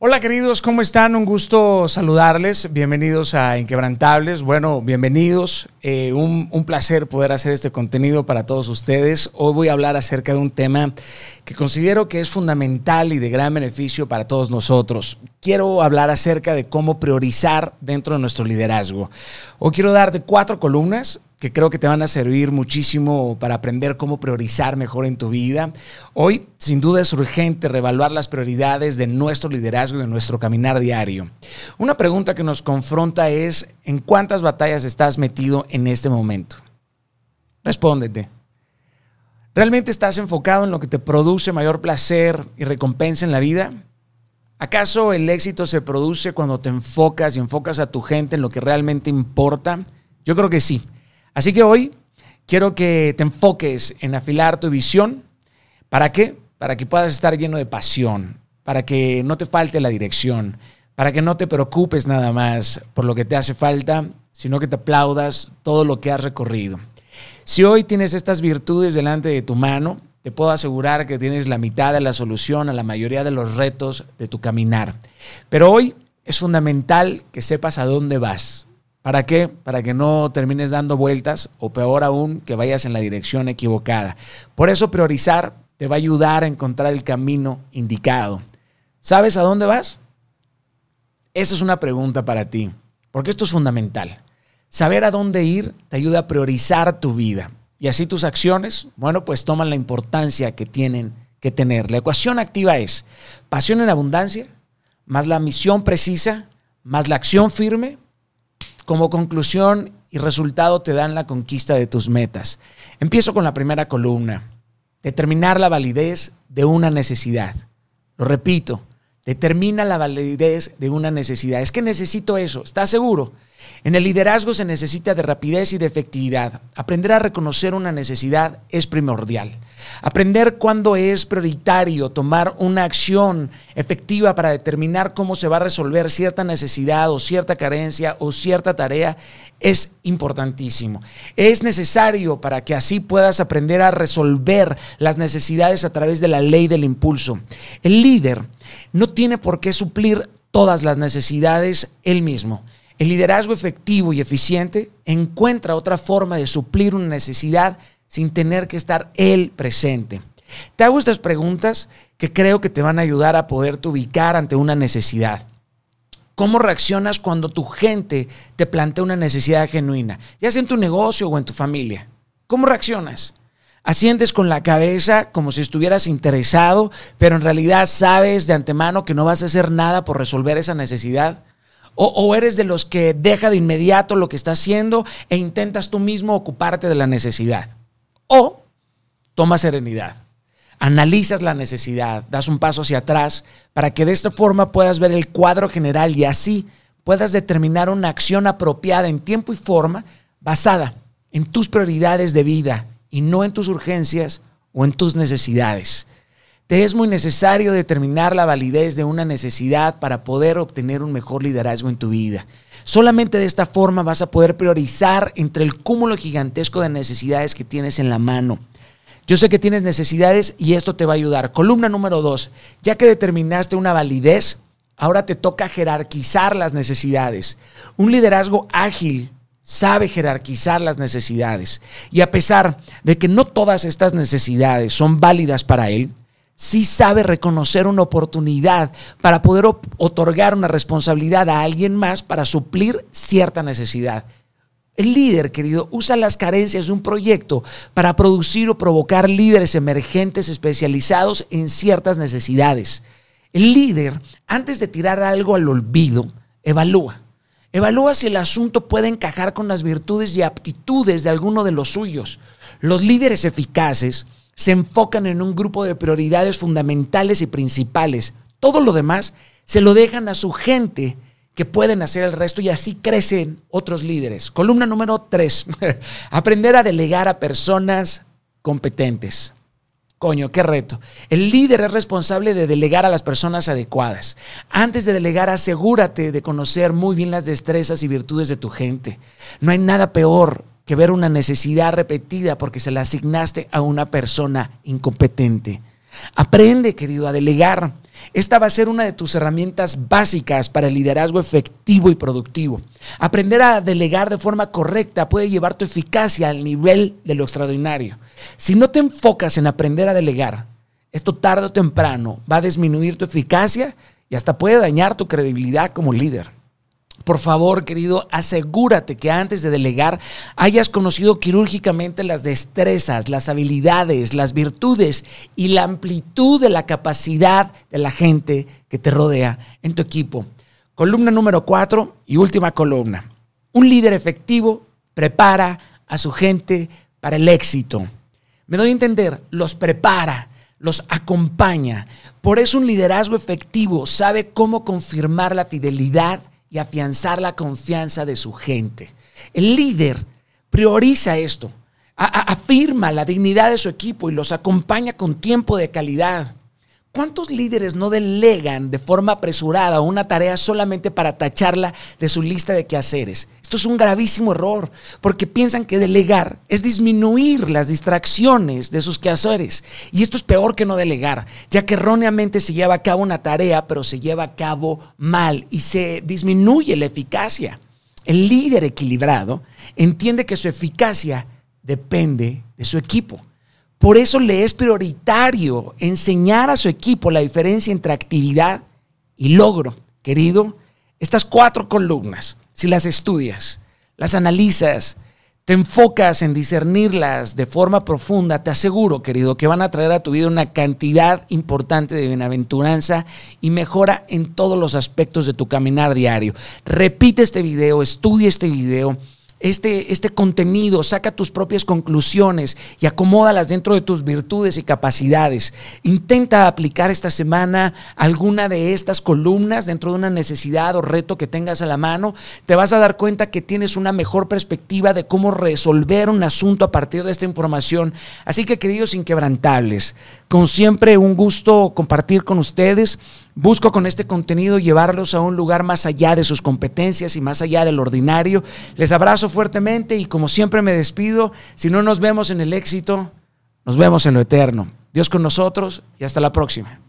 Hola queridos, ¿cómo están? Un gusto saludarles. Bienvenidos a Inquebrantables. Bueno, bienvenidos. Eh, un, un, placer poder hacer este contenido para todos ustedes. Hoy voy a hablar acerca de un tema que considero que es fundamental y de gran beneficio para todos nosotros. Quiero hablar acerca de cómo priorizar dentro de nuestro liderazgo. Hoy quiero darte cuatro columnas que creo que te van a servir muchísimo para aprender cómo priorizar mejor en tu vida. Hoy, sin duda, es urgente reevaluar las prioridades de nuestro liderazgo y de nuestro caminar diario. Una pregunta que nos confronta es, ¿en cuántas batallas estás metido en este momento? Respóndete. ¿Realmente estás enfocado en lo que te produce mayor placer y recompensa en la vida? ¿Acaso el éxito se produce cuando te enfocas y enfocas a tu gente en lo que realmente importa? Yo creo que sí. Así que hoy quiero que te enfoques en afilar tu visión. ¿Para qué? Para que puedas estar lleno de pasión, para que no te falte la dirección, para que no te preocupes nada más por lo que te hace falta, sino que te aplaudas todo lo que has recorrido. Si hoy tienes estas virtudes delante de tu mano, te puedo asegurar que tienes la mitad de la solución a la mayoría de los retos de tu caminar. Pero hoy es fundamental que sepas a dónde vas, ¿Para qué? Para que no termines dando vueltas o peor aún, que vayas en la dirección equivocada. Por eso priorizar te va a ayudar a encontrar el camino indicado. ¿Sabes a dónde vas? Esa es una pregunta para ti, porque esto es fundamental. Saber a dónde ir te ayuda a priorizar tu vida y así tus acciones, bueno, pues toman la importancia que tienen que tener. La ecuación activa es pasión en abundancia, más la misión precisa, más la acción firme, como conclusión y resultado te dan la conquista de tus metas. Empiezo con la primera columna. Determinar la validez de una necesidad. Lo repito, determina la validez de una necesidad. Es que necesito eso, ¿estás seguro? En el liderazgo se necesita de rapidez y de efectividad. Aprender a reconocer una necesidad es primordial. Aprender cuándo es prioritario tomar una acción efectiva para determinar cómo se va a resolver cierta necesidad o cierta carencia o cierta tarea es importantísimo. Es necesario para que así puedas aprender a resolver las necesidades a través de la ley del impulso. El líder no tiene por qué suplir todas las necesidades él mismo. El liderazgo efectivo y eficiente encuentra otra forma de suplir una necesidad sin tener que estar él presente. Te hago estas preguntas que creo que te van a ayudar a poderte ubicar ante una necesidad. ¿Cómo reaccionas cuando tu gente te plantea una necesidad genuina, ya sea en tu negocio o en tu familia? ¿Cómo reaccionas? Asientes con la cabeza como si estuvieras interesado, pero en realidad sabes de antemano que no vas a hacer nada por resolver esa necesidad. O, eres de los que deja de inmediato lo que está haciendo e intentas tú mismo ocuparte de la necesidad. O toma serenidad, analizas la necesidad, das un paso hacia atrás para que de esta forma puedas ver el cuadro general y así puedas determinar una acción apropiada en tiempo y forma basada en tus prioridades de vida y no en tus urgencias o en tus necesidades. Te es muy necesario determinar la validez de una necesidad para poder obtener un mejor liderazgo en tu vida. Solamente de esta forma vas a poder priorizar entre el cúmulo gigantesco de necesidades que tienes en la mano. Yo sé que tienes necesidades y esto te va a ayudar. Columna número dos, ya que determinaste una validez, ahora te toca jerarquizar las necesidades. Un liderazgo ágil sabe jerarquizar las necesidades. Y a pesar de que no todas estas necesidades son válidas para él, sí sabe reconocer una oportunidad para poder otorgar una responsabilidad a alguien más para suplir cierta necesidad. El líder, querido, usa las carencias de un proyecto para producir o provocar líderes emergentes especializados en ciertas necesidades. El líder, antes de tirar algo al olvido, evalúa. Evalúa si el asunto puede encajar con las virtudes y aptitudes de alguno de los suyos. Los líderes eficaces se enfocan en un grupo de prioridades fundamentales y principales. Todo lo demás se lo dejan a su gente que pueden hacer el resto y así crecen otros líderes. Columna número tres, aprender a delegar a personas competentes. Coño, qué reto. El líder es responsable de delegar a las personas adecuadas. Antes de delegar, asegúrate de conocer muy bien las destrezas y virtudes de tu gente. No hay nada peor que ver una necesidad repetida porque se la asignaste a una persona incompetente. Aprende, querido, a delegar. Esta va a ser una de tus herramientas básicas para el liderazgo efectivo y productivo. Aprender a delegar de forma correcta puede llevar tu eficacia al nivel de lo extraordinario. Si no te enfocas en aprender a delegar, esto tarde o temprano va a disminuir tu eficacia y hasta puede dañar tu credibilidad como líder. Por favor, querido, asegúrate que antes de delegar hayas conocido quirúrgicamente las destrezas, las habilidades, las virtudes y la amplitud de la capacidad de la gente que te rodea en tu equipo. Columna número cuatro y última columna. Un líder efectivo prepara a su gente para el éxito. Me doy a entender, los prepara, los acompaña. Por eso un liderazgo efectivo sabe cómo confirmar la fidelidad y afianzar la confianza de su gente. El líder prioriza esto, afirma la dignidad de su equipo y los acompaña con tiempo de calidad. ¿Cuántos líderes no delegan de forma apresurada una tarea solamente para tacharla de su lista de quehaceres? Esto es un gravísimo error, porque piensan que delegar es disminuir las distracciones de sus quehaceres. Y esto es peor que no delegar, ya que erróneamente se lleva a cabo una tarea, pero se lleva a cabo mal y se disminuye la eficacia. El líder equilibrado entiende que su eficacia depende de su equipo. Por eso le es prioritario enseñar a su equipo la diferencia entre actividad y logro. Querido, estas cuatro columnas, si las estudias, las analizas, te enfocas en discernirlas de forma profunda, te aseguro, querido, que van a traer a tu vida una cantidad importante de bienaventuranza y mejora en todos los aspectos de tu caminar diario. Repite este video, estudia este video este, este contenido, saca tus propias conclusiones y acomódalas dentro de tus virtudes y capacidades. Intenta aplicar esta semana alguna de estas columnas dentro de una necesidad o reto que tengas a la mano. Te vas a dar cuenta que tienes una mejor perspectiva de cómo resolver un asunto a partir de esta información. Así que, queridos inquebrantables, como siempre, un gusto compartir con ustedes. Busco con este contenido llevarlos a un lugar más allá de sus competencias y más allá del ordinario. Les abrazo fuertemente y como siempre me despido. Si no nos vemos en el éxito, nos vemos en lo eterno. Dios con nosotros y hasta la próxima.